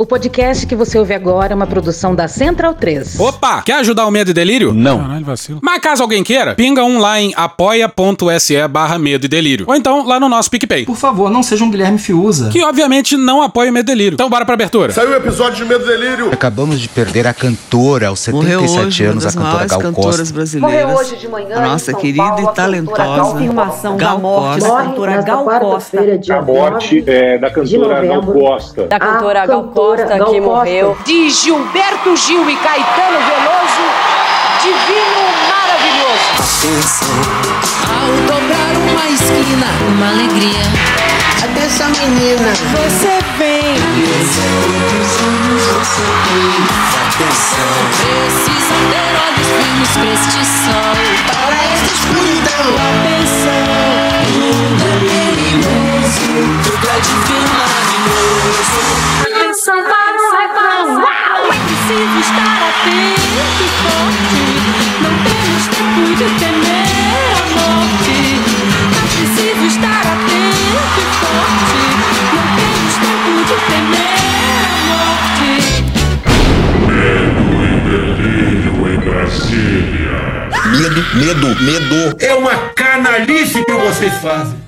O podcast que você ouve agora é uma produção da Central 3. Opa! Quer ajudar o Medo e Delírio? Não. Caralho, vacilo. Mas caso alguém queira, pinga um lá em apoia.se barra Medo e Delírio. Ou então lá no nosso PicPay. Por favor, não seja um Guilherme Fiuza. Que obviamente não apoia o Medo e Delírio. Então bora pra abertura. Saiu o episódio de Medo e Delírio. Acabamos de perder a cantora aos Morreu 77 hoje anos, a cantora Gal cantoras Costa. brasileiras. Morreu hoje de manhã nossa São querida Paulo, e talentosa Confirmação Gal da morte Costa. da cantora Gal Costa. A morte 9 é, da cantora Gal. Costa. Da cantora Gal cantora Costa, Gal que Costa. morreu. De Gilberto Gil e Caetano Veloso, divino maravilhoso. Ao dobrar uma esquina, uma alegria. Atenção, menina. Você vem. Precisa ter olhos firmes pra este sol. Para esta escuridão. Mundo é perigoso, tudo é divino para o refrão. É preciso estar atento e forte. Não temos tempo de temer a morte. É preciso estar atento e forte. Não temos tempo de temer a morte. Medo, medo, medo. É uma canalice que vocês fazem.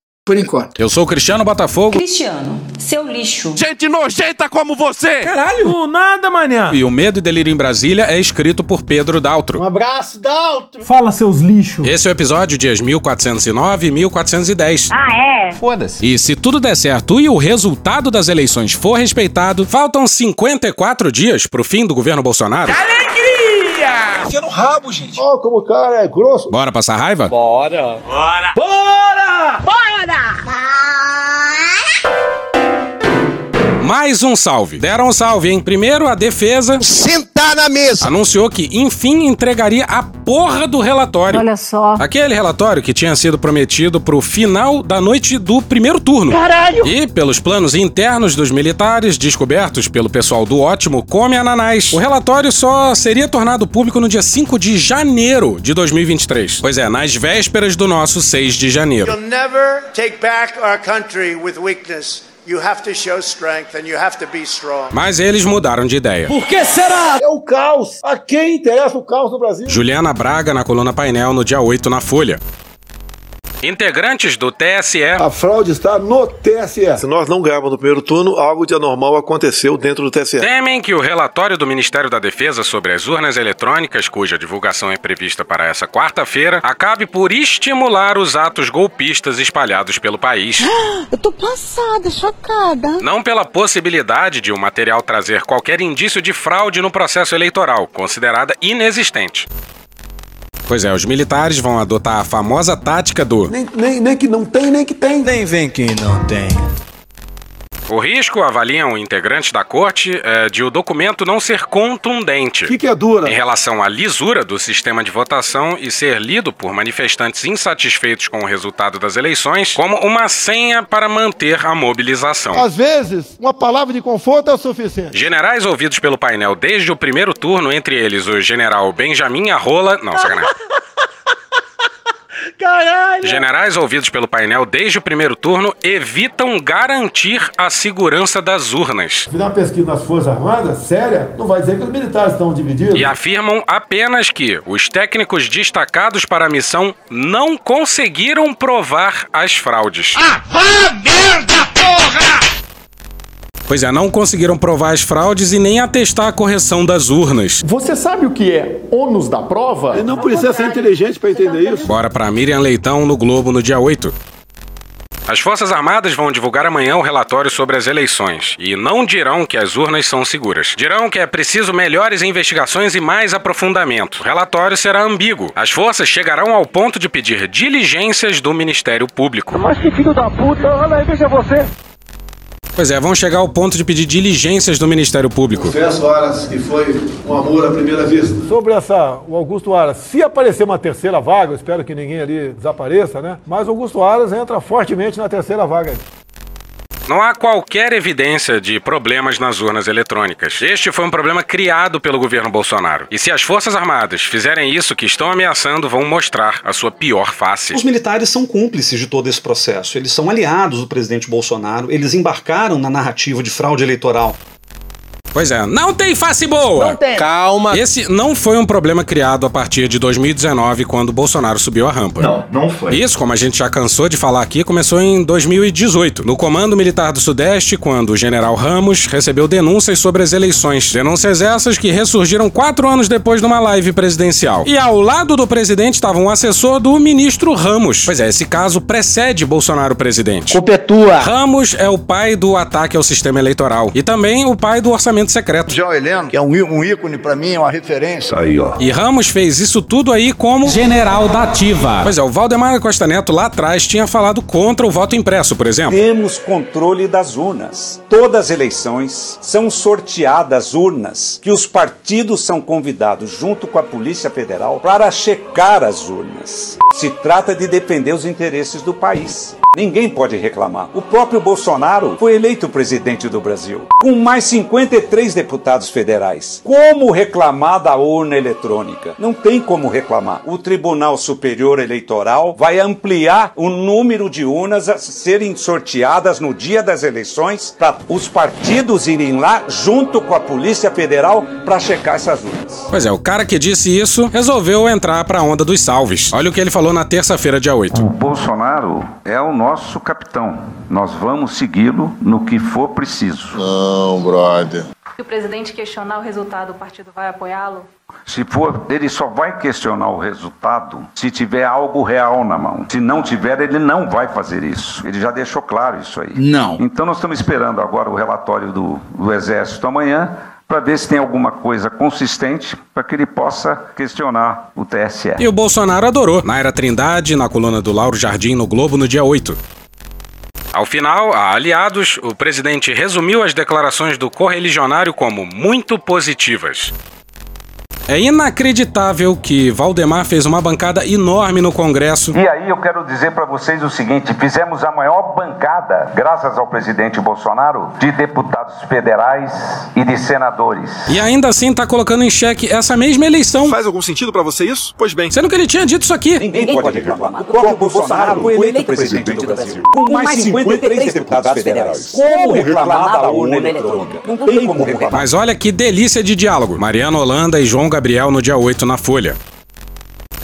Por enquanto. Eu sou o Cristiano Botafogo Cristiano, seu lixo. Gente nojenta como você. Caralho, nada, manhã. e o Medo e Delírio em Brasília é escrito por Pedro Daltro. abraço, Daltro. Fala, seus lixos. Esse é o episódio dias 1409 e 1410. Ah, é? Foda-se. E se tudo der certo e o resultado das eleições for respeitado, faltam 54 dias pro fim do governo Bolsonaro. Enfia no rabo, gente. Ó, como o cara é grosso. Bora passar raiva? Bora. Mais um salve. Deram um salve, hein? Primeiro, a defesa Sentar na mesa. anunciou que, enfim, entregaria a porra do relatório. Olha só. Aquele relatório que tinha sido prometido pro final da noite do primeiro turno. Caralho. E, pelos planos internos dos militares, descobertos pelo pessoal do Ótimo Come Ananás, o relatório só seria tornado público no dia 5 de janeiro de 2023. Pois é, nas vésperas do nosso 6 de janeiro. You'll never take back our country with weakness. You have to show strength and you have to be strong. Mas eles mudaram de ideia. Por que será? É o caos. A quem interessa o caos no Brasil? Juliana Braga na coluna painel no dia 8 na Folha. Integrantes do TSE A fraude está no TSE. Se nós não ganharmos no primeiro turno, algo de anormal aconteceu dentro do TSE. temem que o relatório do Ministério da Defesa sobre as urnas eletrônicas, cuja divulgação é prevista para essa quarta-feira, acabe por estimular os atos golpistas espalhados pelo país. Eu tô passada, chocada. Não pela possibilidade de o material trazer qualquer indício de fraude no processo eleitoral, considerada inexistente. Pois é, os militares vão adotar a famosa tática do Nem, nem, nem que não tem, nem que tem. Nem vem que não tem. O risco, avaliam integrantes da corte, é de o documento não ser contundente. O que, que é dura? Em relação à lisura do sistema de votação e ser lido por manifestantes insatisfeitos com o resultado das eleições como uma senha para manter a mobilização. Às vezes, uma palavra de conforto é o suficiente. Generais ouvidos pelo painel desde o primeiro turno, entre eles o general Benjamin Arrola. Não, sacanagem. Caralho! Generais ouvidos pelo painel desde o primeiro turno evitam garantir a segurança das urnas. Fizer uma pesquisa nas Forças Armadas, séria, não vai dizer que os militares estão divididos. E afirmam apenas que os técnicos destacados para a missão não conseguiram provar as fraudes. Ah, merda, porra! Pois é, não conseguiram provar as fraudes e nem atestar a correção das urnas. Você sabe o que é ônus da prova? Ele não precisa ser inteligente para entender isso. Bora para Miriam Leitão no Globo no dia 8. As Forças Armadas vão divulgar amanhã o relatório sobre as eleições e não dirão que as urnas são seguras. Dirão que é preciso melhores investigações e mais aprofundamento. O relatório será ambíguo. As forças chegarão ao ponto de pedir diligências do Ministério Público. Mas que filho da puta, olha aí, veja você. Pois é, vão chegar ao ponto de pedir diligências do Ministério Público. Confesso, Aras, que foi um amor à primeira vista. Sobre essa, o Augusto Aras, se aparecer uma terceira vaga, eu espero que ninguém ali desapareça, né? Mas o Augusto Aras entra fortemente na terceira vaga. Não há qualquer evidência de problemas nas urnas eletrônicas. Este foi um problema criado pelo governo Bolsonaro. E se as Forças Armadas fizerem isso que estão ameaçando, vão mostrar a sua pior face. Os militares são cúmplices de todo esse processo. Eles são aliados do presidente Bolsonaro. Eles embarcaram na narrativa de fraude eleitoral. Pois é, não tem face boa! Não tem. Calma! Esse não foi um problema criado a partir de 2019, quando Bolsonaro subiu a rampa. Não, não foi. Isso, como a gente já cansou de falar aqui, começou em 2018, no Comando Militar do Sudeste, quando o general Ramos recebeu denúncias sobre as eleições. Denúncias essas que ressurgiram quatro anos depois numa live presidencial. E ao lado do presidente estava um assessor do ministro Ramos. Pois é, esse caso precede Bolsonaro presidente. Culpa é tua. Ramos é o pai do ataque ao sistema eleitoral e também o pai do orçamento secreto. João Heleno, que é um, um ícone pra mim, é uma referência. Aí, ó. E Ramos fez isso tudo aí como General da Ativa. Pois é, o Valdemar Costa Neto lá atrás tinha falado contra o voto impresso, por exemplo. Temos controle das urnas. Todas as eleições são sorteadas urnas que os partidos são convidados junto com a Polícia Federal para checar as urnas. Se trata de defender os interesses do país. Ninguém pode reclamar. O próprio Bolsonaro foi eleito presidente do Brasil, com mais 53 deputados federais. Como reclamar da urna eletrônica? Não tem como reclamar. O Tribunal Superior Eleitoral vai ampliar o número de urnas a serem sorteadas no dia das eleições para os partidos irem lá junto com a Polícia Federal para checar essas urnas. Pois é, o cara que disse isso resolveu entrar pra onda dos salves. Olha o que ele falou na terça-feira, dia 8. O Bolsonaro é o nosso capitão. Nós vamos segui-lo no que for preciso. Não, brother. Se o presidente questionar o resultado, o partido vai apoiá-lo? Se for, ele só vai questionar o resultado se tiver algo real na mão. Se não tiver, ele não vai fazer isso. Ele já deixou claro isso aí. Não. Então nós estamos esperando agora o relatório do, do Exército amanhã para ver se tem alguma coisa consistente para que ele possa questionar o TSE. E o Bolsonaro adorou. Naira Trindade, na coluna do Lauro Jardim no Globo no dia 8. Ao final, a aliados, o presidente resumiu as declarações do correligionário como muito positivas. É inacreditável que Valdemar fez uma bancada enorme no Congresso. E aí eu quero dizer para vocês o seguinte: fizemos a maior bancada, graças ao presidente Bolsonaro, de deputados federais e de senadores. E ainda assim tá colocando em xeque essa mesma eleição. Faz algum sentido para você isso? Pois bem. Sendo que ele tinha dito isso aqui. Ninguém pode reclamar. O próprio Bolsonaro foi eleito presidente do Brasil, com mais 53 deputados federais. Como reclamar da urna eletrônica? Não tem como reclamar. Mas olha que delícia de diálogo. Mariana Holanda e João Gabriel no dia 8 na Folha.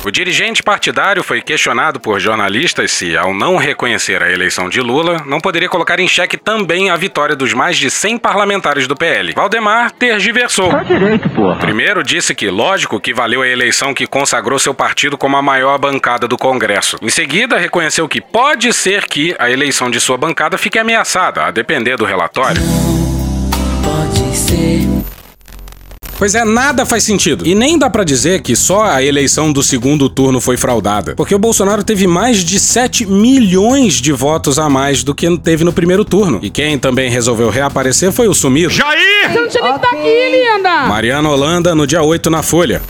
O dirigente partidário foi questionado por jornalistas se, ao não reconhecer a eleição de Lula, não poderia colocar em xeque também a vitória dos mais de 100 parlamentares do PL. Valdemar tergiversou. Tá direito, porra. Primeiro disse que, lógico, que valeu a eleição que consagrou seu partido como a maior bancada do Congresso. Em seguida, reconheceu que pode ser que a eleição de sua bancada fique ameaçada, a depender do relatório. Pois é, nada faz sentido. E nem dá pra dizer que só a eleição do segundo turno foi fraudada, porque o Bolsonaro teve mais de 7 milhões de votos a mais do que teve no primeiro turno. E quem também resolveu reaparecer foi o sumido. Jair! Você não tinha nem que estar aqui, linda! Mariana Holanda no dia 8 na Folha.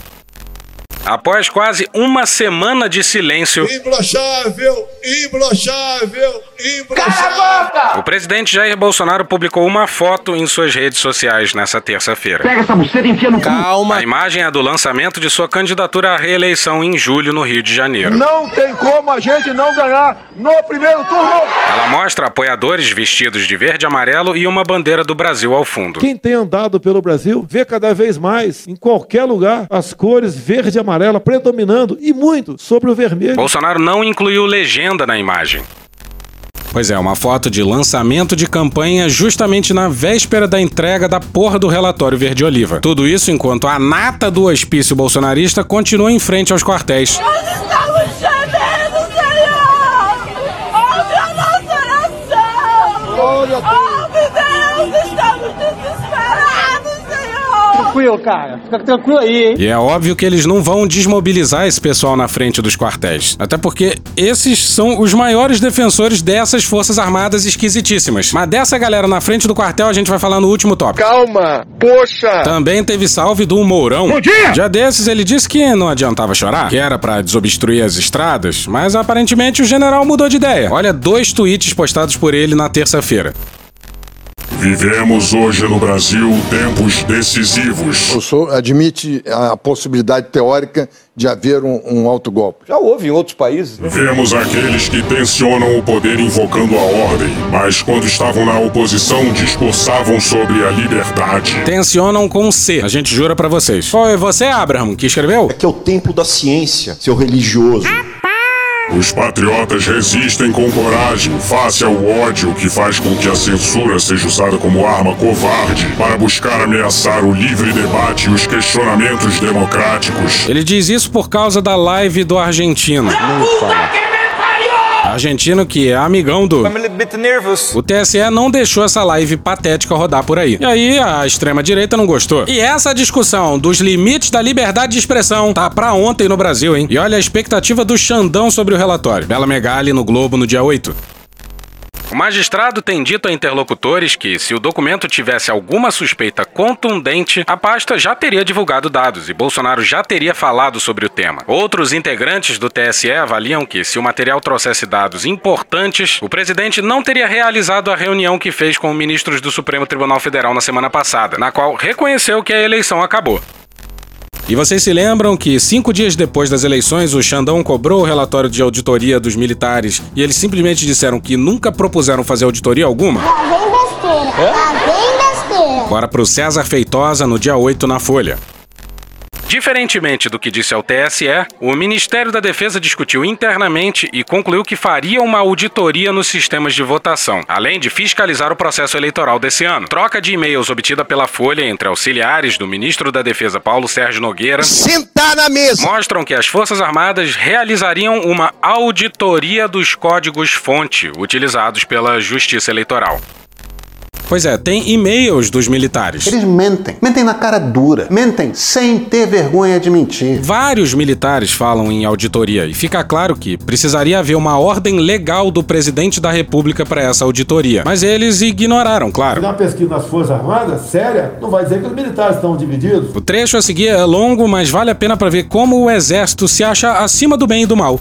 Após quase uma semana de silêncio, Imbrochável, imbrochável, imbrochável. o presidente Jair Bolsonaro publicou uma foto em suas redes sociais nessa terça-feira. Pega essa buceta e enfia no Calma. A imagem é do lançamento de sua candidatura à reeleição em julho no Rio de Janeiro. Não tem como a gente não ganhar no primeiro turno. Ela mostra apoiadores vestidos de verde e amarelo e uma bandeira do Brasil ao fundo. Quem tem andado pelo Brasil vê cada vez mais, em qualquer lugar, as cores verde e amarela predominando e muito sobre o vermelho. Bolsonaro não incluiu legenda na imagem. Pois é, uma foto de lançamento de campanha justamente na véspera da entrega da porra do relatório Verde Oliva. Tudo isso enquanto a nata do hospício bolsonarista continua em frente aos quartéis. Nós estamos gemendo, Senhor! Ouve a nossa oração! Glória a Deus. Tranquilo, cara. Fica tranquilo aí, hein? E é óbvio que eles não vão desmobilizar esse pessoal na frente dos quartéis. Até porque esses são os maiores defensores dessas forças armadas esquisitíssimas. Mas dessa galera na frente do quartel a gente vai falar no último tópico. Calma, poxa. Também teve salve do Mourão. Bom dia! Já desses ele disse que não adiantava chorar, que era pra desobstruir as estradas, mas aparentemente o general mudou de ideia. Olha dois tweets postados por ele na terça-feira. Vivemos hoje no Brasil tempos decisivos. O senhor admite a possibilidade teórica de haver um, um autogolpe? Já houve em outros países. Vemos aqueles que tensionam o poder invocando a ordem, mas quando estavam na oposição discursavam sobre a liberdade. Tensionam com C, a gente jura pra vocês. Foi você, Abraham, que escreveu? É que é o templo da ciência, seu religioso. Os patriotas resistem com coragem face ao ódio que faz com que a censura seja usada como arma covarde para buscar ameaçar o livre debate e os questionamentos democráticos. Ele diz isso por causa da live do argentino. Argentino que é amigão do. O TSE não deixou essa live patética rodar por aí. E aí a extrema-direita não gostou. E essa discussão dos limites da liberdade de expressão tá pra ontem no Brasil, hein? E olha a expectativa do Xandão sobre o relatório. Bela Megali no Globo no dia 8. O magistrado tem dito a interlocutores que, se o documento tivesse alguma suspeita contundente, a pasta já teria divulgado dados e Bolsonaro já teria falado sobre o tema. Outros integrantes do TSE avaliam que, se o material trouxesse dados importantes, o presidente não teria realizado a reunião que fez com ministros do Supremo Tribunal Federal na semana passada, na qual reconheceu que a eleição acabou. E vocês se lembram que cinco dias depois das eleições, o Xandão cobrou o relatório de auditoria dos militares e eles simplesmente disseram que nunca propuseram fazer auditoria alguma? Tá bem besteira. Tá bem besteira. Bora pro César Feitosa no dia 8 na Folha. Diferentemente do que disse ao TSE, o Ministério da Defesa discutiu internamente e concluiu que faria uma auditoria nos sistemas de votação, além de fiscalizar o processo eleitoral desse ano. Troca de e-mails obtida pela Folha entre auxiliares do ministro da Defesa Paulo Sérgio Nogueira Sentar na mesa! mostram que as Forças Armadas realizariam uma auditoria dos códigos-fonte utilizados pela Justiça Eleitoral. Pois é, tem e-mails dos militares. Eles mentem. Mentem na cara dura. Mentem sem ter vergonha de mentir. Vários militares falam em auditoria e fica claro que precisaria haver uma ordem legal do presidente da República para essa auditoria. Mas eles ignoraram, claro. Uma pesquisa nas Forças Armadas, séria, não vai dizer que os militares estão divididos. O trecho a seguir é longo, mas vale a pena para ver como o exército se acha acima do bem e do mal.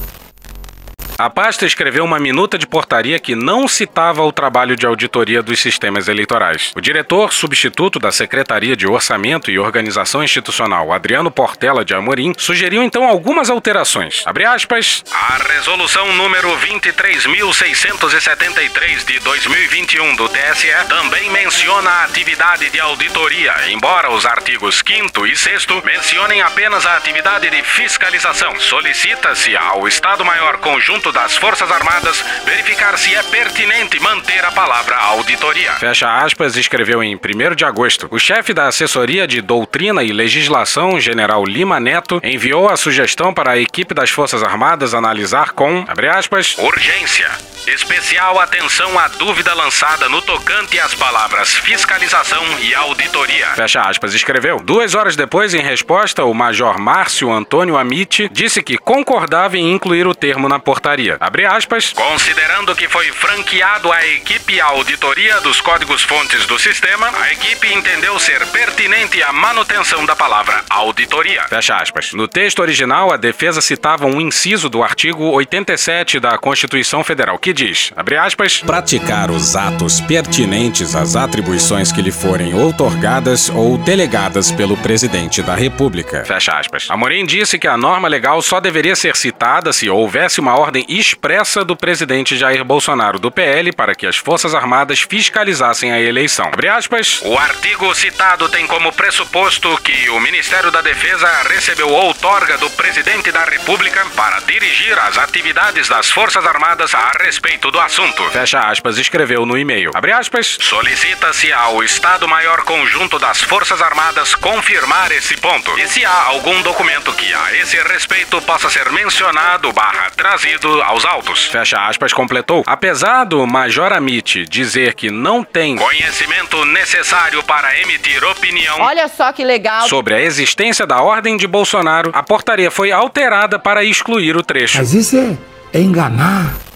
A pasta escreveu uma minuta de portaria que não citava o trabalho de auditoria dos sistemas eleitorais. O diretor substituto da Secretaria de Orçamento e Organização Institucional, Adriano Portela de Amorim, sugeriu então algumas alterações. Abre aspas. A resolução número 23.673 de 2021 do TSE também menciona a atividade de auditoria, embora os artigos 5 e 6 mencionem apenas a atividade de fiscalização. Solicita-se ao Estado-Maior Conjunto das Forças Armadas verificar se é pertinente manter a palavra auditoria. Fecha aspas, escreveu em 1 de agosto. O chefe da Assessoria de Doutrina e Legislação, General Lima Neto, enviou a sugestão para a equipe das Forças Armadas analisar com, abre aspas, urgência. Especial atenção à dúvida lançada no tocante às palavras fiscalização e auditoria. Fecha aspas, escreveu. Duas horas depois, em resposta, o Major Márcio Antônio Amite disse que concordava em incluir o termo na portaria. Abre aspas. Considerando que foi franqueado à equipe a auditoria dos códigos-fontes do sistema, a equipe entendeu ser pertinente a manutenção da palavra auditoria. Fecha aspas. No texto original, a defesa citava um inciso do artigo 87 da Constituição Federal que diz, abre aspas, praticar os atos pertinentes às atribuições que lhe forem outorgadas ou delegadas pelo presidente da República. Fecha aspas. Amorim disse que a norma legal só deveria ser citada se houvesse uma ordem expressa do presidente Jair Bolsonaro do PL para que as Forças Armadas fiscalizassem a eleição. Abre aspas. O artigo citado tem como pressuposto que o Ministério da Defesa recebeu outorga do presidente da República para dirigir as atividades das Forças Armadas a respeito do assunto. Fecha aspas, escreveu no e-mail. Abre aspas. Solicita-se ao Estado-Maior Conjunto das Forças Armadas confirmar esse ponto. E se há algum documento que a esse respeito possa ser mencionado barra trazido aos autos. Fecha aspas, completou. Apesar do Major Amit dizer que não tem conhecimento necessário para emitir opinião Olha só que legal. sobre a existência da ordem de Bolsonaro, a portaria foi alterada para excluir o trecho. Mas isso é, é enganar.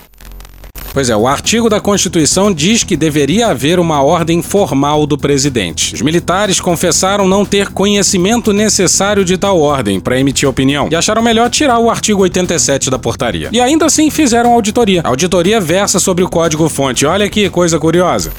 Pois é, o artigo da Constituição diz que deveria haver uma ordem formal do presidente. Os militares confessaram não ter conhecimento necessário de tal ordem para emitir opinião e acharam melhor tirar o artigo 87 da portaria. E ainda assim fizeram auditoria. A auditoria versa sobre o código-fonte. Olha que coisa curiosa.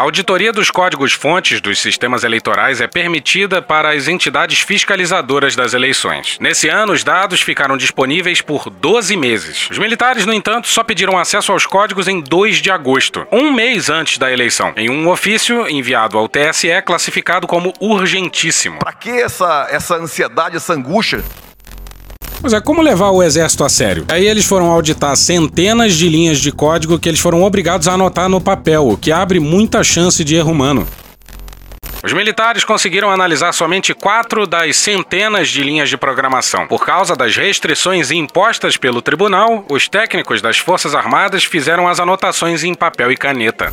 A auditoria dos códigos-fontes dos sistemas eleitorais é permitida para as entidades fiscalizadoras das eleições. Nesse ano, os dados ficaram disponíveis por 12 meses. Os militares, no entanto, só pediram acesso aos códigos em 2 de agosto, um mês antes da eleição, em um ofício enviado ao TSE classificado como urgentíssimo. Pra que essa, essa ansiedade, essa angústia? Pois é, como levar o exército a sério? Aí eles foram auditar centenas de linhas de código que eles foram obrigados a anotar no papel, o que abre muita chance de erro humano. Os militares conseguiram analisar somente quatro das centenas de linhas de programação. Por causa das restrições impostas pelo tribunal, os técnicos das Forças Armadas fizeram as anotações em papel e caneta.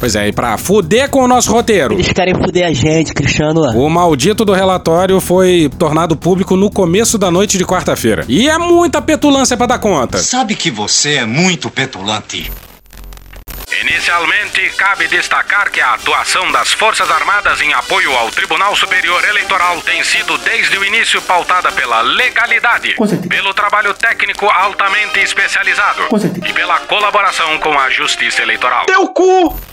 Pois é, e pra fuder com o nosso roteiro. Eles querem fuder a gente, Cristiano. O maldito do relatório foi tornado público no começo da noite de quarta-feira. E é muita petulância pra dar conta. Sabe que você é muito petulante. Inicialmente, cabe destacar que a atuação das Forças Armadas em apoio ao Tribunal Superior Eleitoral tem sido desde o início pautada pela legalidade, pelo trabalho técnico altamente especializado e pela colaboração com a Justiça Eleitoral. Teu cu!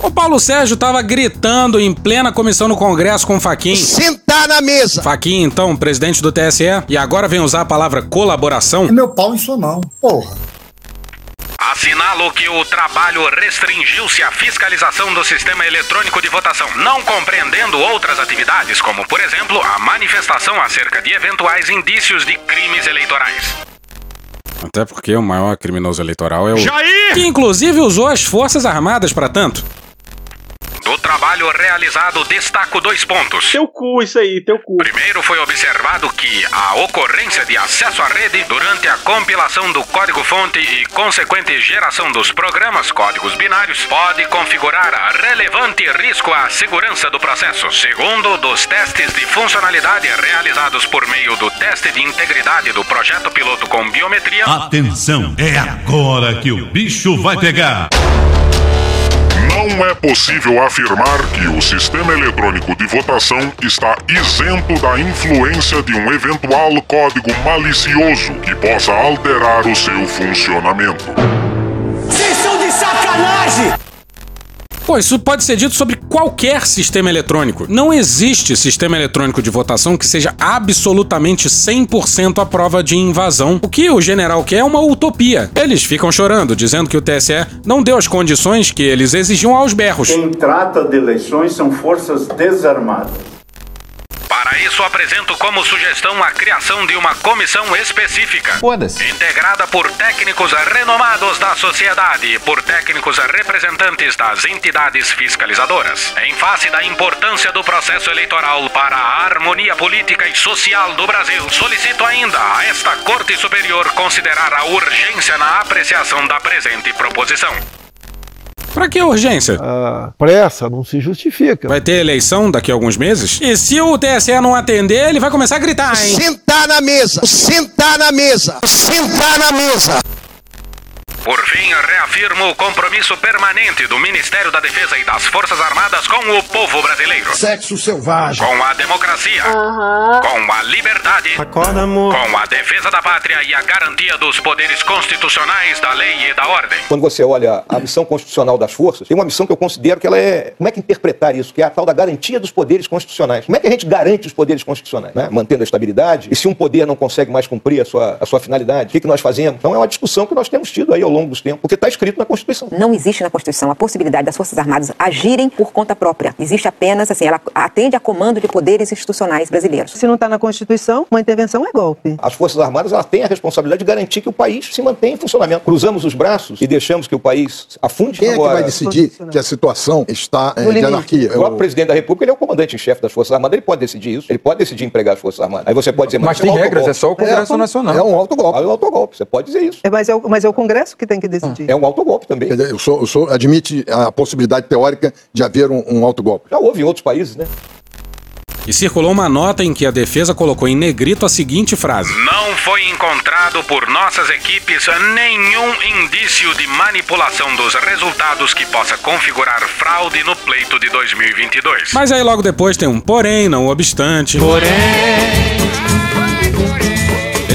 O Paulo Sérgio tava gritando em plena comissão no Congresso com o Faquin. Sentar na mesa! Faquin, então, presidente do TSE, e agora vem usar a palavra colaboração? É meu pau em sua mão, porra. Assinalo que o trabalho restringiu-se à fiscalização do sistema eletrônico de votação, não compreendendo outras atividades, como, por exemplo, a manifestação acerca de eventuais indícios de crimes eleitorais. Até porque o maior criminoso eleitoral é o. Jair! Que inclusive usou as Forças Armadas para tanto. Do trabalho realizado, destaco dois pontos. Teu cu, isso aí, teu cu. Primeiro foi observado que a ocorrência de acesso à rede durante a compilação do código-fonte e consequente geração dos programas códigos binários pode configurar relevante risco à segurança do processo. Segundo, dos testes de funcionalidade realizados por meio do teste de integridade do projeto piloto com biometria. Atenção, é agora que o bicho vai pegar. Não é possível afirmar que o sistema eletrônico de votação está isento da influência de um eventual código malicioso que possa alterar o seu funcionamento. Vocês são de sacanagem! Pô, isso pode ser dito sobre qualquer sistema eletrônico. Não existe sistema eletrônico de votação que seja absolutamente 100% à prova de invasão. O que o general quer é uma utopia. Eles ficam chorando, dizendo que o TSE não deu as condições que eles exigiam aos berros. Quem trata de eleições são forças desarmadas. Para isso, apresento como sugestão a criação de uma comissão específica. Foda-se. Integrada por técnicos renomados da sociedade e por técnicos representantes das entidades fiscalizadoras. Em face da importância do processo eleitoral para a harmonia política e social do Brasil, solicito ainda a esta Corte Superior considerar a urgência na apreciação da presente proposição. Pra que urgência? A pressa não se justifica. Vai ter eleição daqui a alguns meses? E se o TSE não atender, ele vai começar a gritar, hein? Sentar na mesa! Sentar na mesa! Sentar na mesa! Por fim, reafirmo o compromisso permanente do Ministério da Defesa e das Forças Armadas com o povo brasileiro. Sexo selvagem. Com a democracia. Com a liberdade. Acorda, amor. Com a defesa da pátria e a garantia dos poderes constitucionais da lei e da ordem. Quando você olha a missão constitucional das forças, tem uma missão que eu considero que ela é. Como é que interpretar isso? Que é a tal da garantia dos poderes constitucionais. Como é que a gente garante os poderes constitucionais? Né? Mantendo a estabilidade. E se um poder não consegue mais cumprir a sua, a sua finalidade, o que, que nós fazemos? Então é uma discussão que nós temos tido aí ao longo dos tempos, porque está escrito na Constituição. Não existe na Constituição a possibilidade das Forças Armadas agirem por conta própria. Existe apenas, assim, ela atende a comando de poderes institucionais brasileiros. Se não está na Constituição, uma intervenção é golpe. As Forças Armadas elas têm a responsabilidade de garantir que o país se mantenha em funcionamento. Cruzamos os braços e deixamos que o país afunde. Quem é que Agora, vai decidir que a situação está eh, de anarquia? O próprio presidente da República ele é o comandante em chefe das Forças Armadas, ele pode decidir isso, ele pode decidir empregar as Forças Armadas. Aí você pode dizer, Mas isso tem um regras, é só o Congresso Nacional. É um autogolpe. É um autogolpe, você pode dizer isso. É, mas, é o, mas é o Congresso que tem que decidir. É um autogolpe também. Quer dizer, o senhor, o senhor admite a possibilidade teórica de haver um, um autogolpe? Já houve em outros países, né? E circulou uma nota em que a defesa colocou em negrito a seguinte frase: Não foi encontrado por nossas equipes nenhum indício de manipulação dos resultados que possa configurar fraude no pleito de 2022. Mas aí logo depois tem um porém, não obstante. Porém.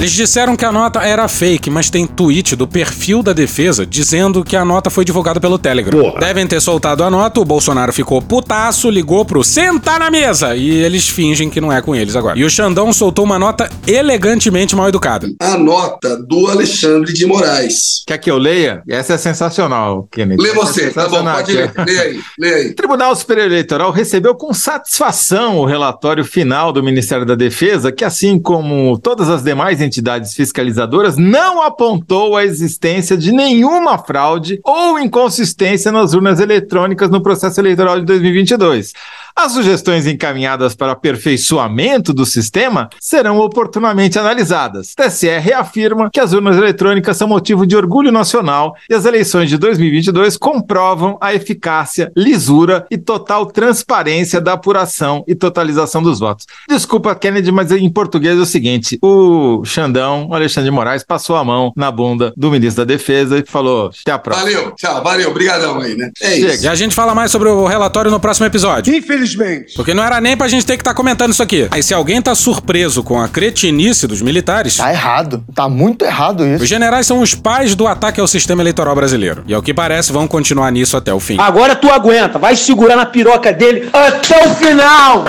Eles disseram que a nota era fake, mas tem tweet do perfil da defesa dizendo que a nota foi divulgada pelo Telegram. Porra. Devem ter soltado a nota, o Bolsonaro ficou putaço, ligou pro sentar na mesa e eles fingem que não é com eles agora. E o Xandão soltou uma nota elegantemente mal educada. A nota do Alexandre de Moraes. Quer que eu leia? Essa é sensacional, Kennedy. Lê é você, tá bom, pode ler. é- Lê aí, lê aí. O Tribunal Superior Eleitoral recebeu com satisfação o relatório final do Ministério da Defesa, que, assim como todas as demais entidades fiscalizadoras, não apontou a existência de nenhuma fraude ou inconsistência nas urnas eletrônicas no processo eleitoral de 2022. As sugestões encaminhadas para aperfeiçoamento do sistema serão oportunamente analisadas. TSE reafirma que as urnas eletrônicas são motivo de orgulho nacional e as eleições de 2022 comprovam a eficácia, lisura e total transparência da apuração e totalização dos votos. Desculpa, Kennedy, mas em português é o seguinte: o Xandão, o Alexandre de Moraes, passou a mão na bunda do ministro da Defesa e falou: até a próxima. Valeu, tchau, valeu, obrigadão aí, né? É isso. E a gente fala mais sobre o relatório no próximo episódio. Infelizmente. Porque não era nem pra gente ter que estar comentando isso aqui. Aí se alguém tá surpreso com a cretinice dos militares. Tá errado. Tá muito errado isso. Os generais são os pais do ataque ao sistema eleitoral brasileiro. E ao que parece, vão continuar nisso até o fim. Agora tu aguenta, vai segurar na piroca dele até o final.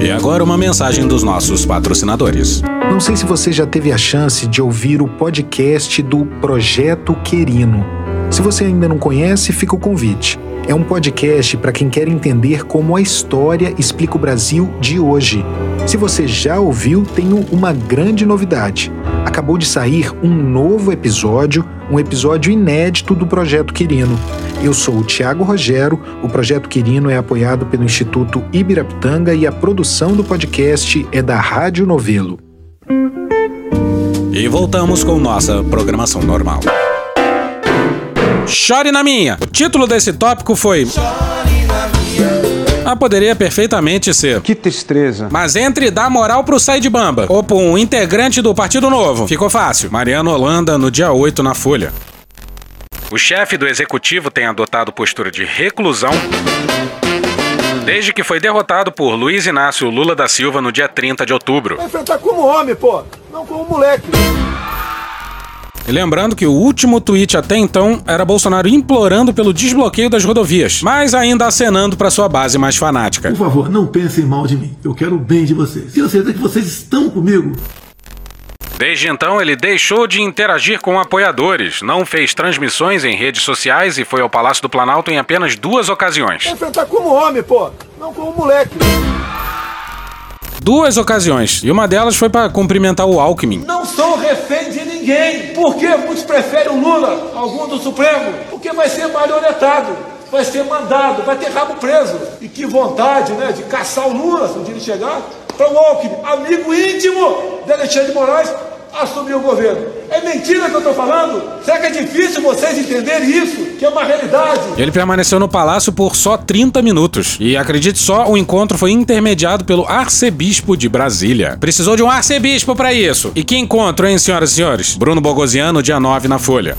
E agora uma mensagem dos nossos patrocinadores. Não sei se você já teve a chance de ouvir o podcast do Projeto Querino. Se você ainda não conhece, fica o convite. É um podcast para quem quer entender como a história explica o Brasil de hoje. Se você já ouviu, tenho uma grande novidade. Acabou de sair um novo episódio, um episódio inédito do Projeto Quirino. Eu sou o Tiago Rogero, o Projeto Quirino é apoiado pelo Instituto Ibirapitanga e a produção do podcast é da Rádio Novelo. E voltamos com nossa programação normal. Chore na minha. O título desse tópico foi. Ah, poderia perfeitamente ser. Que tristeza. Mas entre dar moral pro Sai de Bamba ou pra um integrante do Partido Novo. Ficou fácil. Mariano Holanda no dia 8 na Folha. O chefe do executivo tem adotado postura de reclusão desde que foi derrotado por Luiz Inácio Lula da Silva no dia 30 de outubro. Vai enfrentar como homem, pô, não como moleque. E lembrando que o último tweet até então era Bolsonaro implorando pelo desbloqueio das rodovias, mas ainda acenando para sua base mais fanática. Por favor, não pensem mal de mim. Eu quero o bem de vocês. Tenho certeza que vocês estão comigo. Desde então, ele deixou de interagir com apoiadores, não fez transmissões em redes sociais e foi ao Palácio do Planalto em apenas duas ocasiões. Enfrentar como homem, pô, não como moleque. Duas ocasiões, e uma delas foi para cumprimentar o Alckmin. Não sou refém de ninguém. Por que muitos preferem o Lula, algum do Supremo? Porque vai ser marionetado, vai ser mandado, vai ter rabo preso. E que vontade, né, de caçar o Lula, se um dia ele chegar, para o Alckmin, amigo íntimo de Alexandre de Moraes, assumir o governo. É mentira que eu estou falando? Será que é difícil vocês entenderem isso? Que é uma realidade? Ele permaneceu no palácio por só 30 minutos. E acredite só, o encontro foi intermediado pelo arcebispo de Brasília. Precisou de um arcebispo para isso. E que encontro, hein, senhoras e senhores? Bruno Bogosiano, dia 9 na Folha.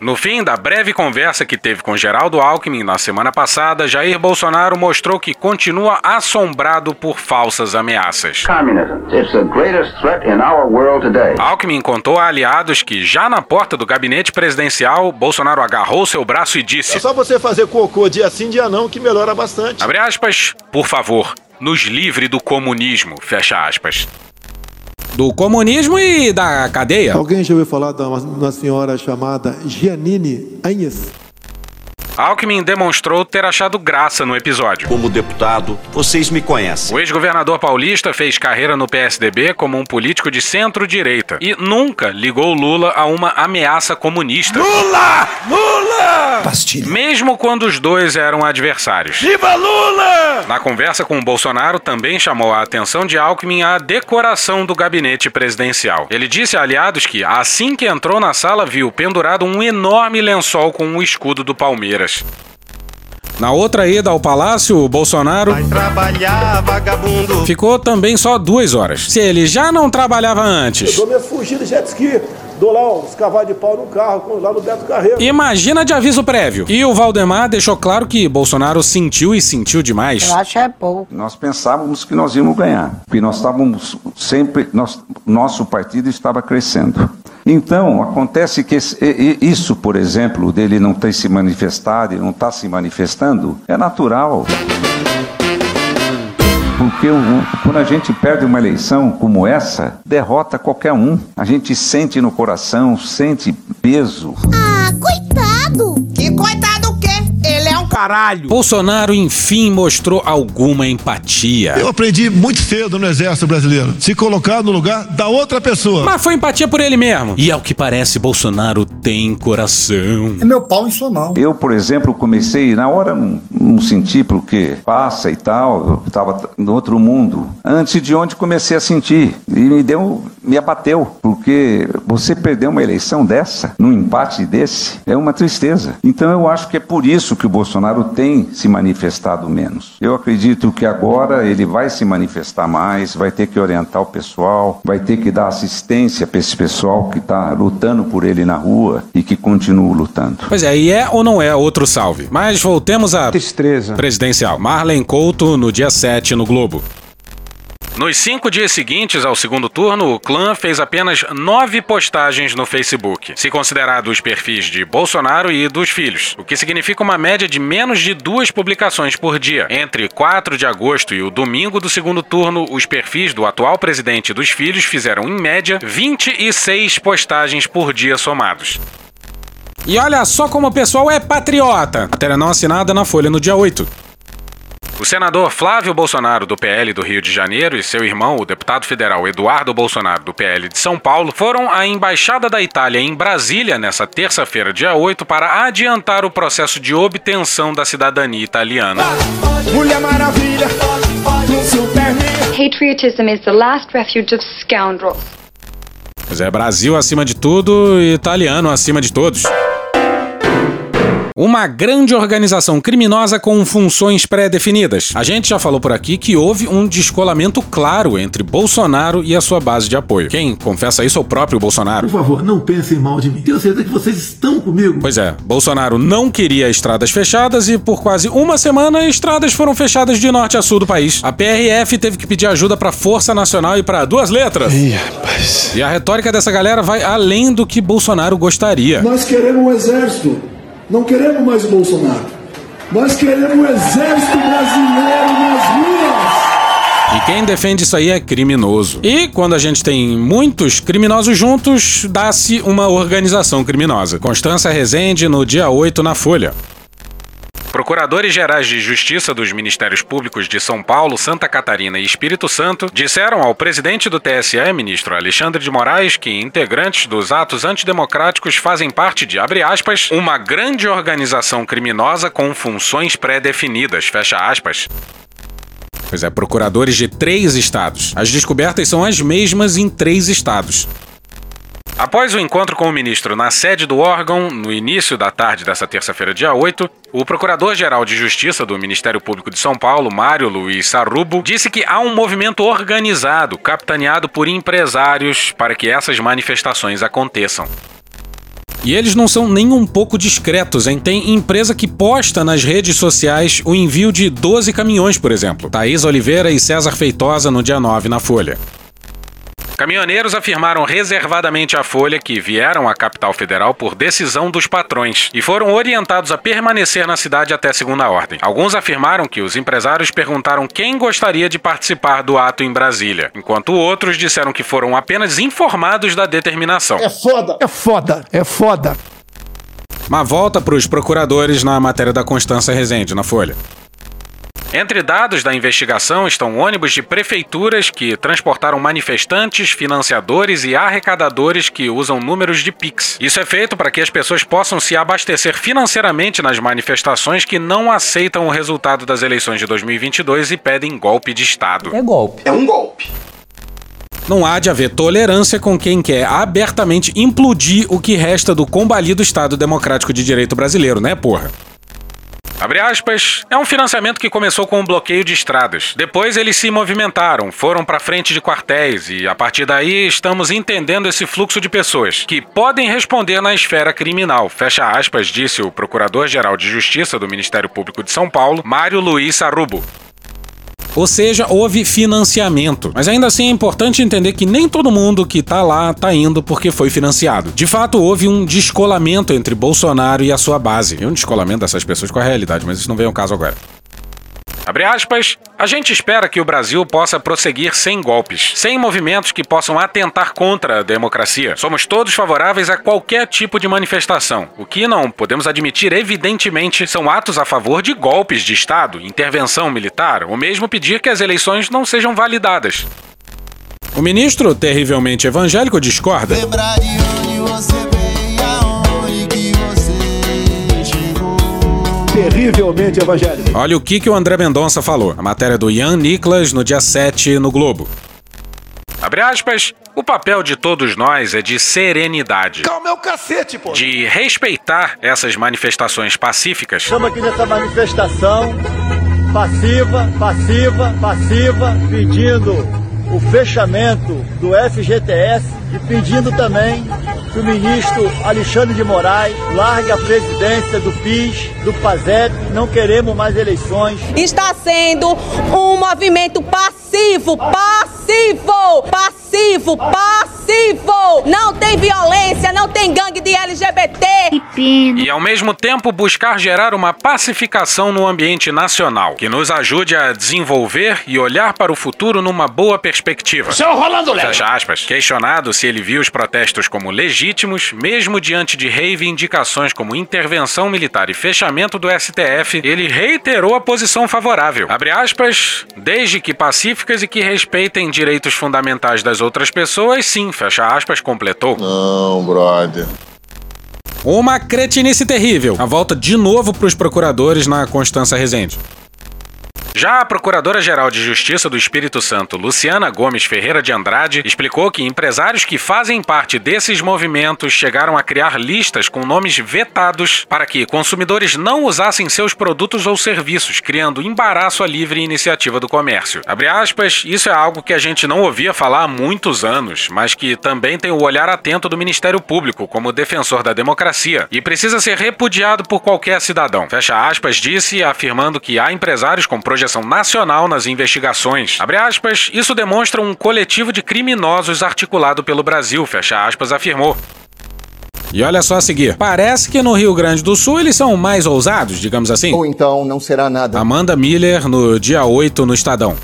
No fim da breve conversa que teve com Geraldo Alckmin na semana passada, Jair Bolsonaro mostrou que continua assombrado por falsas ameaças. Alckmin contou a aliados que, já na porta do gabinete presidencial, Bolsonaro agarrou seu braço e disse: É só você fazer cocô dia sim, dia não, que melhora bastante. Abre aspas, por favor, nos livre do comunismo, fecha aspas. Do comunismo e da cadeia. Alguém já ouviu falar de uma, uma senhora chamada Giannini Agnes? Alckmin demonstrou ter achado graça no episódio. Como deputado, vocês me conhecem. O ex-governador paulista fez carreira no PSDB como um político de centro-direita e nunca ligou Lula a uma ameaça comunista. Lula! Lula! Pastilha. Mesmo quando os dois eram adversários. Viva Lula! Na conversa com o Bolsonaro, também chamou a atenção de Alckmin a decoração do gabinete presidencial. Ele disse a aliados que, assim que entrou na sala, viu pendurado um enorme lençol com o escudo do Palmeiras. Na outra ida ao palácio, o Bolsonaro Trabalhar, vagabundo. ficou também só duas horas. Se ele já não trabalhava Eu antes, dou minhas fugidas jet ski, dou lá uns cavalos de pau no carro, lá no Beto Carreiro. imagina de aviso prévio. E o Valdemar deixou claro que Bolsonaro sentiu e sentiu demais. acho é pouco. Nós pensávamos que nós íamos ganhar, porque nós estávamos sempre, nós, nosso partido estava crescendo. Então, acontece que esse- isso, por exemplo, dele não ter se manifestado e não estar se manifestando, é natural. Porque quando a gente perde uma eleição como essa, derrota qualquer um. A gente sente no coração, sente peso. Ah, coitado! Que coitado caralho! Bolsonaro, enfim, mostrou alguma empatia. Eu aprendi muito cedo no Exército Brasileiro. Se colocar no lugar da outra pessoa. Mas foi empatia por ele mesmo. E ao que parece, Bolsonaro tem coração. É meu pau em sua mão. Eu, por exemplo, comecei, na hora não, não senti porque passa e tal, eu estava no outro mundo. Antes de onde comecei a sentir. E me deu, me abateu. Porque você perder uma eleição dessa, num empate desse, é uma tristeza. Então eu acho que é por isso que o Bolsonaro tem se manifestado menos. Eu acredito que agora ele vai se manifestar mais, vai ter que orientar o pessoal, vai ter que dar assistência para esse pessoal que está lutando por ele na rua e que continua lutando. Pois é, e é ou não é outro salve? Mas voltemos à presidencial. Marlen Couto no dia 7 no Globo. Nos cinco dias seguintes ao segundo turno, o clã fez apenas nove postagens no Facebook, se considerar dos perfis de Bolsonaro e dos filhos, o que significa uma média de menos de duas publicações por dia. Entre 4 de agosto e o domingo do segundo turno, os perfis do atual presidente e dos filhos fizeram, em média, 26 postagens por dia somados. E olha só como o pessoal é patriota. Matéria não assinada na Folha no dia 8. O senador Flávio Bolsonaro, do PL do Rio de Janeiro, e seu irmão, o deputado federal Eduardo Bolsonaro, do PL de São Paulo, foram à Embaixada da Itália em Brasília nessa terça-feira, dia 8, para adiantar o processo de obtenção da cidadania italiana. Mulher Maravilha, Patriotism is the last refuge of scoundrels. Pois é, Brasil acima de tudo e italiano acima de todos. Uma grande organização criminosa com funções pré-definidas. A gente já falou por aqui que houve um descolamento claro entre Bolsonaro e a sua base de apoio. Quem confessa isso é o próprio Bolsonaro. Por favor, não pensem mal de mim. Tenho certeza que vocês estão comigo. Pois é, Bolsonaro não queria estradas fechadas e por quase uma semana estradas foram fechadas de norte a sul do país. A PRF teve que pedir ajuda para Força Nacional e para duas letras. Ih, rapaz. E a retórica dessa galera vai além do que Bolsonaro gostaria. Nós queremos um exército, não queremos mais o Bolsonaro. Nós queremos um exército brasileiro nas ruas. E quem defende isso aí é criminoso. E quando a gente tem muitos criminosos juntos, dá-se uma organização criminosa. Constância Rezende no dia 8 na Folha. Procuradores Gerais de Justiça dos Ministérios Públicos de São Paulo, Santa Catarina e Espírito Santo disseram ao presidente do TSE, ministro Alexandre de Moraes, que integrantes dos atos antidemocráticos fazem parte de, abre aspas, uma grande organização criminosa com funções pré-definidas, fecha aspas. Pois é, procuradores de três estados. As descobertas são as mesmas em três estados. Após o encontro com o ministro na sede do órgão, no início da tarde dessa terça-feira, dia 8, o Procurador-Geral de Justiça do Ministério Público de São Paulo, Mário Luiz Sarrubo, disse que há um movimento organizado, capitaneado por empresários, para que essas manifestações aconteçam. E eles não são nem um pouco discretos, hein? Tem empresa que posta nas redes sociais o envio de 12 caminhões, por exemplo. Thaís Oliveira e César Feitosa no dia 9 na Folha. Caminhoneiros afirmaram reservadamente à Folha que vieram à capital federal por decisão dos patrões e foram orientados a permanecer na cidade até segunda ordem. Alguns afirmaram que os empresários perguntaram quem gostaria de participar do ato em Brasília, enquanto outros disseram que foram apenas informados da determinação. É foda. É foda. É foda. Mas volta para os procuradores na matéria da Constança Rezende, na Folha. Entre dados da investigação estão ônibus de prefeituras que transportaram manifestantes, financiadores e arrecadadores que usam números de Pix. Isso é feito para que as pessoas possam se abastecer financeiramente nas manifestações que não aceitam o resultado das eleições de 2022 e pedem golpe de Estado. É golpe. É um golpe. Não há de haver tolerância com quem quer abertamente implodir o que resta do combalido Estado Democrático de Direito brasileiro, né, porra? Abre aspas, é um financiamento que começou com um bloqueio de estradas. Depois eles se movimentaram, foram para frente de quartéis e a partir daí estamos entendendo esse fluxo de pessoas que podem responder na esfera criminal. Fecha aspas, disse o Procurador-Geral de Justiça do Ministério Público de São Paulo, Mário Luiz Sarubo. Ou seja, houve financiamento. Mas ainda assim é importante entender que nem todo mundo que tá lá tá indo porque foi financiado. De fato, houve um descolamento entre Bolsonaro e a sua base. E um descolamento dessas pessoas com a realidade, mas isso não vem ao caso agora. Abre aspas, a gente espera que o Brasil possa prosseguir sem golpes, sem movimentos que possam atentar contra a democracia. Somos todos favoráveis a qualquer tipo de manifestação. O que não podemos admitir, evidentemente, são atos a favor de golpes de Estado, intervenção militar, ou mesmo pedir que as eleições não sejam validadas. O ministro, terrivelmente evangélico, discorda. Terrivelmente evangélico. Olha o que, que o André Mendonça falou. A matéria do Ian Niklas no dia 7 no Globo. Abre aspas. O papel de todos nós é de serenidade. Calma é o cacete, pô. De respeitar essas manifestações pacíficas. Estamos aqui nessa manifestação passiva, passiva, passiva, pedindo o fechamento do FGTS e pedindo também que o ministro Alexandre de Moraes largue a presidência do PIS, do PASEP. Não queremos mais eleições. Está sendo um movimento passivo, passivo, passivo, passivo. Não tem violência, não tem gangue de LGBT. E ao mesmo tempo buscar gerar uma pacificação no ambiente nacional, que nos ajude a desenvolver e olhar para o futuro numa boa perspectiva. Seu Rolando. Fecha aspas. Questionado se ele viu os protestos como legítimos, mesmo diante de reivindicações como intervenção militar e fechamento do STF, ele reiterou a posição favorável. Abre aspas, desde que pacíficas e que respeitem direitos fundamentais das outras pessoas, sim, fecha aspas, completou. Não, brother. Uma cretinice terrível. A volta de novo para os procuradores na Constança Rezende. Já a Procuradora-Geral de Justiça do Espírito Santo, Luciana Gomes Ferreira de Andrade, explicou que empresários que fazem parte desses movimentos chegaram a criar listas com nomes vetados para que consumidores não usassem seus produtos ou serviços, criando embaraço à livre iniciativa do comércio. Abre aspas, isso é algo que a gente não ouvia falar há muitos anos, mas que também tem o olhar atento do Ministério Público como defensor da democracia e precisa ser repudiado por qualquer cidadão. Fecha aspas, disse, afirmando que há empresários com projeção nacional nas investigações. Abre aspas, isso demonstra um coletivo de criminosos articulado pelo Brasil, fecha aspas, afirmou. E olha só a seguir. Parece que no Rio Grande do Sul eles são mais ousados, digamos assim. Ou então não será nada. Amanda Miller no dia 8 no Estadão.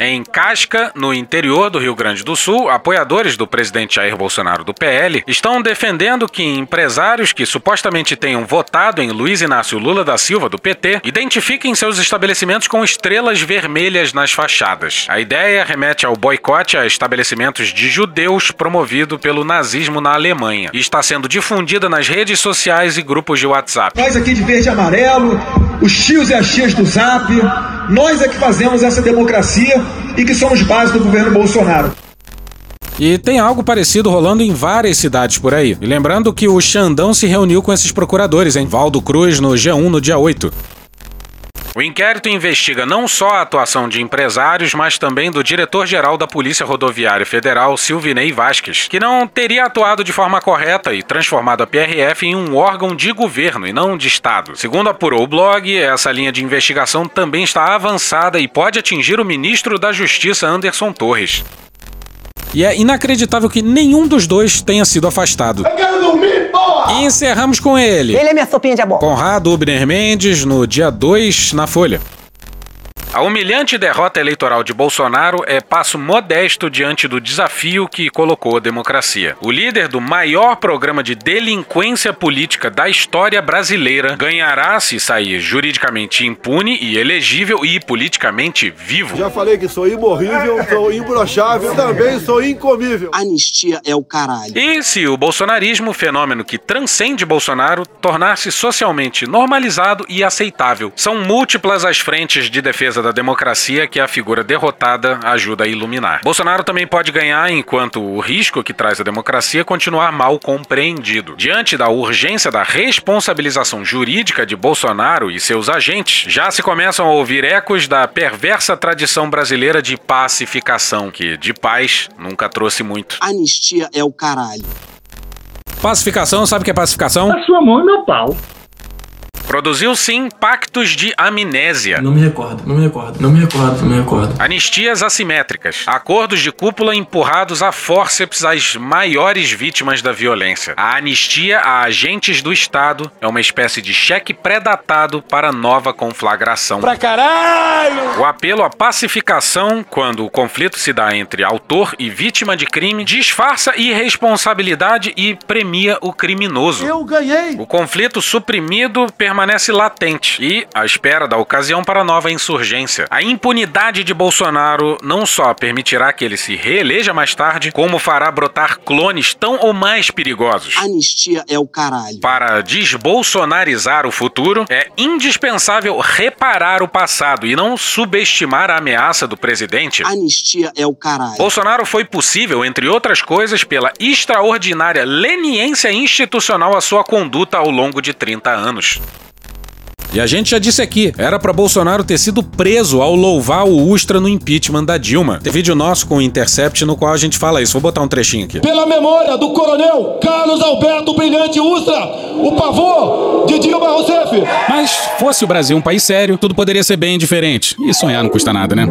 Em Casca, no interior do Rio Grande do Sul, apoiadores do presidente Jair Bolsonaro do PL estão defendendo que empresários que supostamente tenham votado em Luiz Inácio Lula da Silva do PT identifiquem seus estabelecimentos com estrelas vermelhas nas fachadas. A ideia remete ao boicote a estabelecimentos de judeus promovido pelo nazismo na Alemanha e está sendo difundida nas redes sociais e grupos de WhatsApp. Nós aqui de verde e amarelo, os tios e as tias do Zap, nós é que fazemos essa democracia e que somos base do governo Bolsonaro. E tem algo parecido rolando em várias cidades por aí. E lembrando que o Xandão se reuniu com esses procuradores, em Valdo Cruz, no G1, no dia 8. O inquérito investiga não só a atuação de empresários, mas também do diretor-geral da Polícia Rodoviária Federal, Silvinei Vasques, que não teria atuado de forma correta e transformado a PRF em um órgão de governo e não de Estado. Segundo apurou o blog, essa linha de investigação também está avançada e pode atingir o ministro da Justiça, Anderson Torres. E é inacreditável que nenhum dos dois tenha sido afastado. E encerramos com ele. Ele é minha sopinha de abóbora. Conrado Ubner Mendes, no dia 2, na Folha. A humilhante derrota eleitoral de Bolsonaro é passo modesto diante do desafio que colocou a democracia. O líder do maior programa de delinquência política da história brasileira ganhará se sair juridicamente impune e elegível e politicamente vivo. Já falei que sou imorrível, sou imbrochável, também sou incomível. Anistia é o caralho. E se o bolsonarismo, fenômeno que transcende Bolsonaro, tornar-se socialmente normalizado e aceitável? São múltiplas as frentes de defesa da democracia que a figura derrotada ajuda a iluminar. Bolsonaro também pode ganhar enquanto o risco que traz a democracia continuar mal compreendido. Diante da urgência da responsabilização jurídica de Bolsonaro e seus agentes, já se começam a ouvir ecos da perversa tradição brasileira de pacificação, que de paz nunca trouxe muito. Anistia é o caralho. Pacificação, sabe o que é pacificação? A sua mão e meu pau. Produziu sim pactos de amnésia. Não me recordo, não me recordo, não me recordo, não me recordo. Anistias assimétricas. Acordos de cúpula empurrados a fórceps às maiores vítimas da violência. A anistia a agentes do Estado é uma espécie de cheque pré-datado para nova conflagração. Pra caralho! O apelo à pacificação, quando o conflito se dá entre autor e vítima de crime, disfarça irresponsabilidade e premia o criminoso. Eu ganhei! O conflito suprimido permanece latente e à espera da ocasião para nova insurgência. A impunidade de Bolsonaro não só permitirá que ele se reeleja mais tarde, como fará brotar clones tão ou mais perigosos. Anistia é o caralho. Para desbolsonarizar o futuro, é indispensável reparar o passado e não subestimar a ameaça do presidente. Anistia é o caralho. Bolsonaro foi possível, entre outras coisas, pela extraordinária leniência institucional à sua conduta ao longo de 30 anos. E a gente já disse aqui, era para Bolsonaro ter sido preso ao louvar o Ustra no impeachment da Dilma. Tem vídeo nosso com o Intercept no qual a gente fala isso. Vou botar um trechinho aqui. Pela memória do coronel Carlos Alberto Brilhante Ustra, o pavor de Dilma Rousseff. Mas fosse o Brasil um país sério, tudo poderia ser bem diferente. E sonhar não custa nada, né?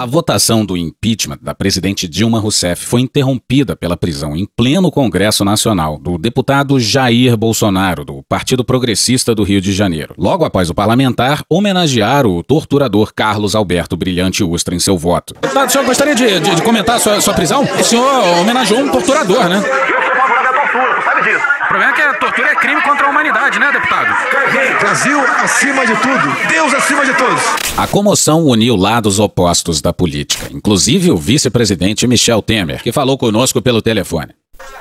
A votação do impeachment da presidente Dilma Rousseff foi interrompida pela prisão em pleno Congresso Nacional do deputado Jair Bolsonaro, do Partido Progressista do Rio de Janeiro. Logo após o parlamentar homenagear o torturador Carlos Alberto Brilhante Ustra em seu voto. Deputado, o senhor gostaria de, de, de comentar a sua, sua prisão? O senhor homenageou um torturador, né? O problema é que a tortura é crime contra a humanidade, né, deputado? Brasil acima de tudo, Deus acima de todos. A comoção uniu lados opostos da política, inclusive o vice-presidente Michel Temer, que falou conosco pelo telefone.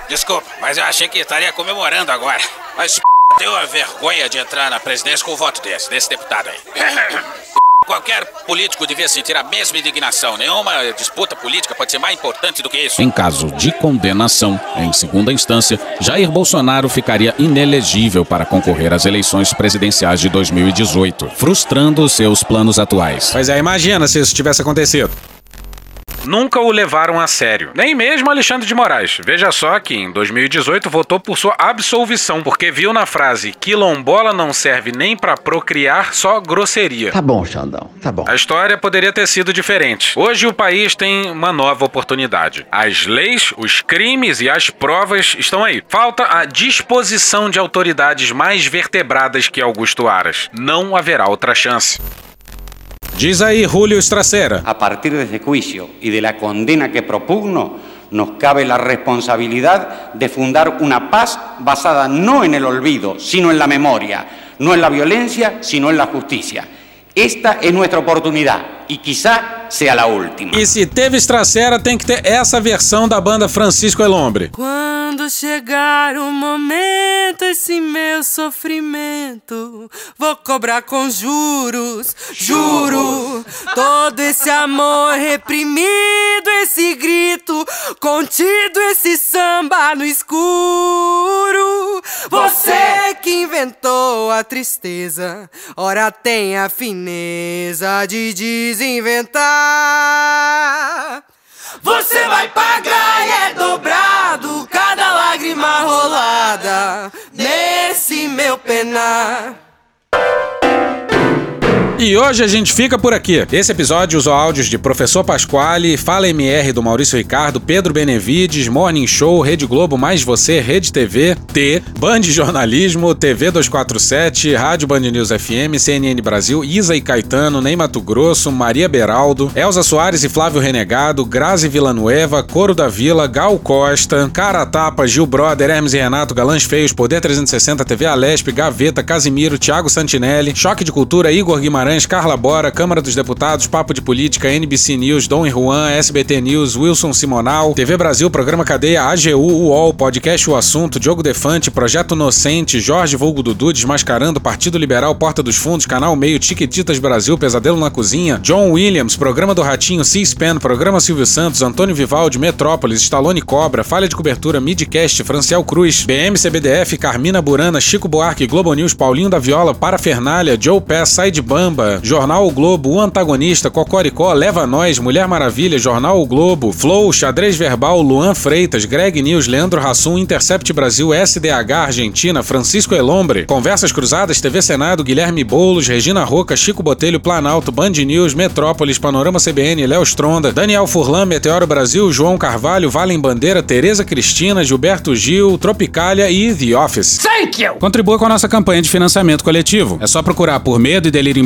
Desculpa, mas eu achei que estaria comemorando agora. Mas. Deu a vergonha de entrar na presidência com o voto desse, desse deputado aí. Qualquer político devia sentir a mesma indignação. Nenhuma disputa política pode ser mais importante do que isso. Em caso de condenação, em segunda instância, Jair Bolsonaro ficaria inelegível para concorrer às eleições presidenciais de 2018, frustrando seus planos atuais. Pois é, imagina se isso tivesse acontecido. Nunca o levaram a sério, nem mesmo Alexandre de Moraes. Veja só que em 2018 votou por sua absolvição, porque viu na frase quilombola não serve nem para procriar, só grosseria. Tá bom, Xandão, tá bom. A história poderia ter sido diferente. Hoje o país tem uma nova oportunidade. As leis, os crimes e as provas estão aí. Falta a disposição de autoridades mais vertebradas que Augusto Aras. Não haverá outra chance. Diz aí, Julio Estracera. A partir de ese juicio y de la condena que propugno, nos cabe la responsabilidad de fundar una paz basada no en el olvido, sino en la memoria, no en la violencia, sino en la justicia. Esta es nuestra oportunidad y quizá sea la última. E se teve Estracera, tem que ter essa versão da banda Francisco Elombre. Quando chegar o momento, esse meu sofrimento, vou cobrar com juros, juro. Todo esse amor reprimido, esse grito contido, esse samba no escuro. Você que inventou a tristeza, ora tem a fineza de desinventar. Você vai pagar e é dobrado cada lágrima rolada nesse meu penar. E hoje a gente fica por aqui. Esse episódio usou áudios de Professor Pasquale, Fala MR do Maurício Ricardo, Pedro Benevides, Morning Show, Rede Globo Mais Você, Rede TV, T, Band Jornalismo, TV 247, Rádio Band News FM, CNN Brasil, Isa e Caetano, Ney Mato Grosso, Maria Beraldo, Elza Soares e Flávio Renegado, Grazi Villanueva, Coro da Vila, Gal Costa, Cara Tapa, Gil Brother, Hermes e Renato, Galãs Feios, Poder 360, TV Alesp, Gaveta, Casimiro, Thiago Santinelli, Choque de Cultura, Igor Guimarães, Guimarães, Carla Bora, Câmara dos Deputados, Papo de Política, NBC News, Dom e Juan, SBT News, Wilson Simonal, TV Brasil, Programa Cadeia, AGU, UOL, Podcast O Assunto, Diogo Defante, Projeto Inocente, Jorge Vulgo Dudu, Desmascarando, Partido Liberal, Porta dos Fundos, Canal Meio, Tiquititas Brasil, Pesadelo na Cozinha, John Williams, Programa do Ratinho, C-SPAN, Programa Silvio Santos, Antônio Vivaldi, Metrópolis, Stallone Cobra, Falha de Cobertura, Midcast, Franciel Cruz, BM CBDF, Carmina Burana, Chico Buarque, Globo News, Paulinho da Viola, Parafernália, Joe Pass, Side Bamba, Jornal O Globo, O Antagonista, Cocoricó, Leva Nós, Mulher Maravilha, Jornal O Globo, Flow, Xadrez Verbal, Luan Freitas, Greg News, Leandro Hassum, Intercept Brasil, SDH Argentina, Francisco Elombre, Conversas Cruzadas, TV Senado, Guilherme Boulos, Regina Roca, Chico Botelho, Planalto, Band News, Metrópolis, Panorama CBN, Léo Stronda, Daniel Furlan, Meteoro Brasil, João Carvalho, Valem Bandeira, Tereza Cristina, Gilberto Gil, Tropicália e The Office. Thank you! Contribua com a nossa campanha de financiamento coletivo. É só procurar por Medo e Delírio em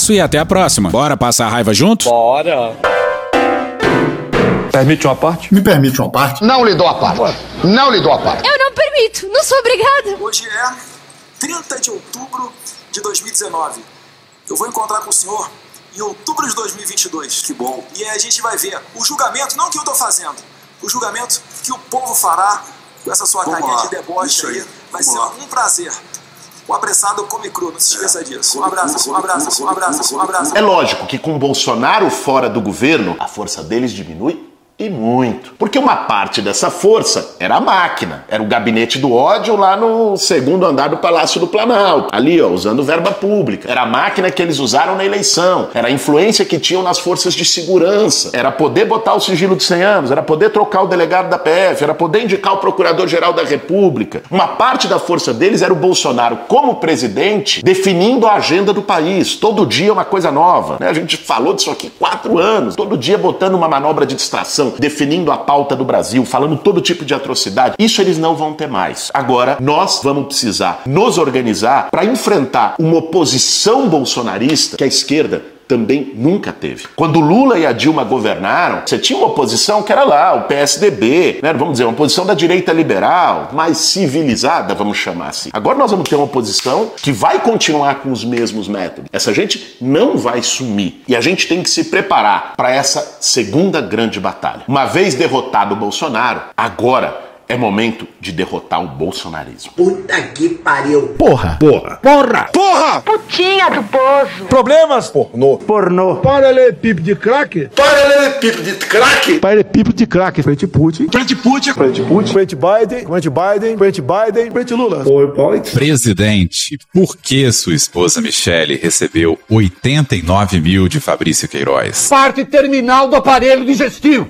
e até a próxima. Bora passar a raiva junto? Bora! Permite uma parte? Me permite uma parte? Não lhe dou a parte. Não lhe dou a parte. Eu não permito, não sou obrigada. Hoje é 30 de outubro de 2019. Eu vou encontrar com o senhor em outubro de 2022. Que bom. E aí a gente vai ver o julgamento, não que eu tô fazendo, o julgamento que o povo fará com essa sua Vamos carinha lá. de deboche aí. aí. Vai Vamos ser lá. um prazer. O apressado come cru, não se esqueça disso. Um abraço, um abraço, um abraço, um abraço. É lógico que com Bolsonaro fora do governo, a força deles diminui e muito. Porque uma parte dessa força era a máquina, era o gabinete do ódio lá no segundo andar do Palácio do Planalto, ali ó, usando verba pública. Era a máquina que eles usaram na eleição, era a influência que tinham nas forças de segurança, era poder botar o sigilo de 100 anos, era poder trocar o delegado da PF, era poder indicar o procurador-geral da República. Uma parte da força deles era o Bolsonaro como presidente definindo a agenda do país. Todo dia uma coisa nova. né? A gente falou disso aqui quatro anos, todo dia botando uma manobra de distração, definindo a pauta do Brasil, falando todo tipo de atrocidade. Isso eles não vão ter mais. Agora, nós vamos precisar nos organizar para enfrentar uma oposição bolsonarista que a esquerda também nunca teve. Quando Lula e a Dilma governaram, você tinha uma oposição que era lá, o PSDB, né? vamos dizer, uma oposição da direita liberal, mais civilizada, vamos chamar assim. Agora nós vamos ter uma oposição que vai continuar com os mesmos métodos. Essa gente não vai sumir. E a gente tem que se preparar para essa segunda grande batalha. Uma vez derrotado o Bolsonaro, agora é momento de derrotar o bolsonarismo. Puta que pariu. Porra. Porra. Porra. Porra. Putinha do poço. Problemas? Pornô. Pornô. Paralelepípedo de crack. Paralelepípedo de crack. Paralelepípedo de craque. Frente Putin. Frente Putin. Frente Putin. Frente Biden. Frente Biden. Frente Biden. Frente Lula. Presidente, por que sua esposa Michele recebeu 89 mil de Fabrício Queiroz? Parte terminal do aparelho digestivo.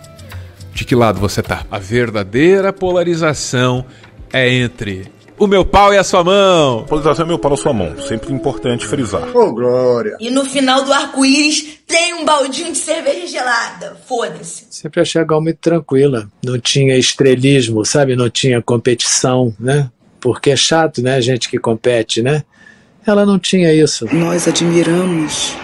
De que lado você tá? A verdadeira polarização é entre o meu pau e a sua mão. Polarização é meu pau na sua mão. Sempre importante frisar. Ô, Glória. E no final do arco-íris tem um baldinho de cerveja gelada. Foda-se. Sempre achei a Gal muito tranquila. Não tinha estrelismo, sabe? Não tinha competição, né? Porque é chato, né? Gente que compete, né? Ela não tinha isso. Nós admiramos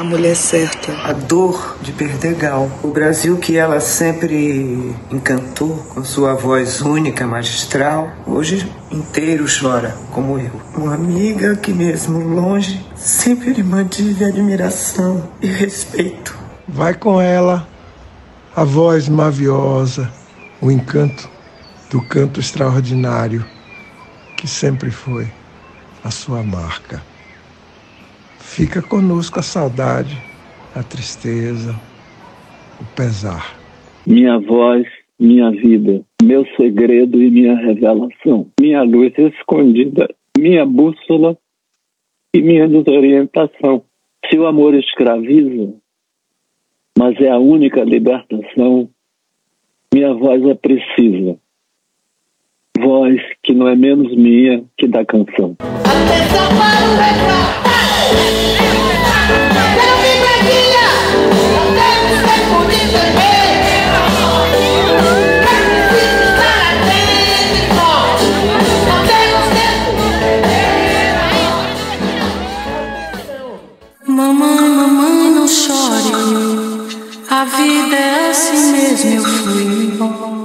a mulher certa, a dor de perder Gal. O Brasil que ela sempre encantou com sua voz única, magistral, hoje inteiro chora, como eu. Uma amiga que mesmo longe sempre lhe mantive admiração e respeito. Vai com ela, a voz maviosa, o encanto do canto extraordinário que sempre foi a sua marca. Fica conosco a saudade a tristeza, o pesar. Minha voz, minha vida, meu segredo e minha revelação, minha luz escondida, minha bússola e minha desorientação. Se o amor escraviza, mas é a única libertação, minha voz é precisa. Voz que não é menos minha que da canção. Atenção para o refrão. A vida é assim mesmo, eu fui.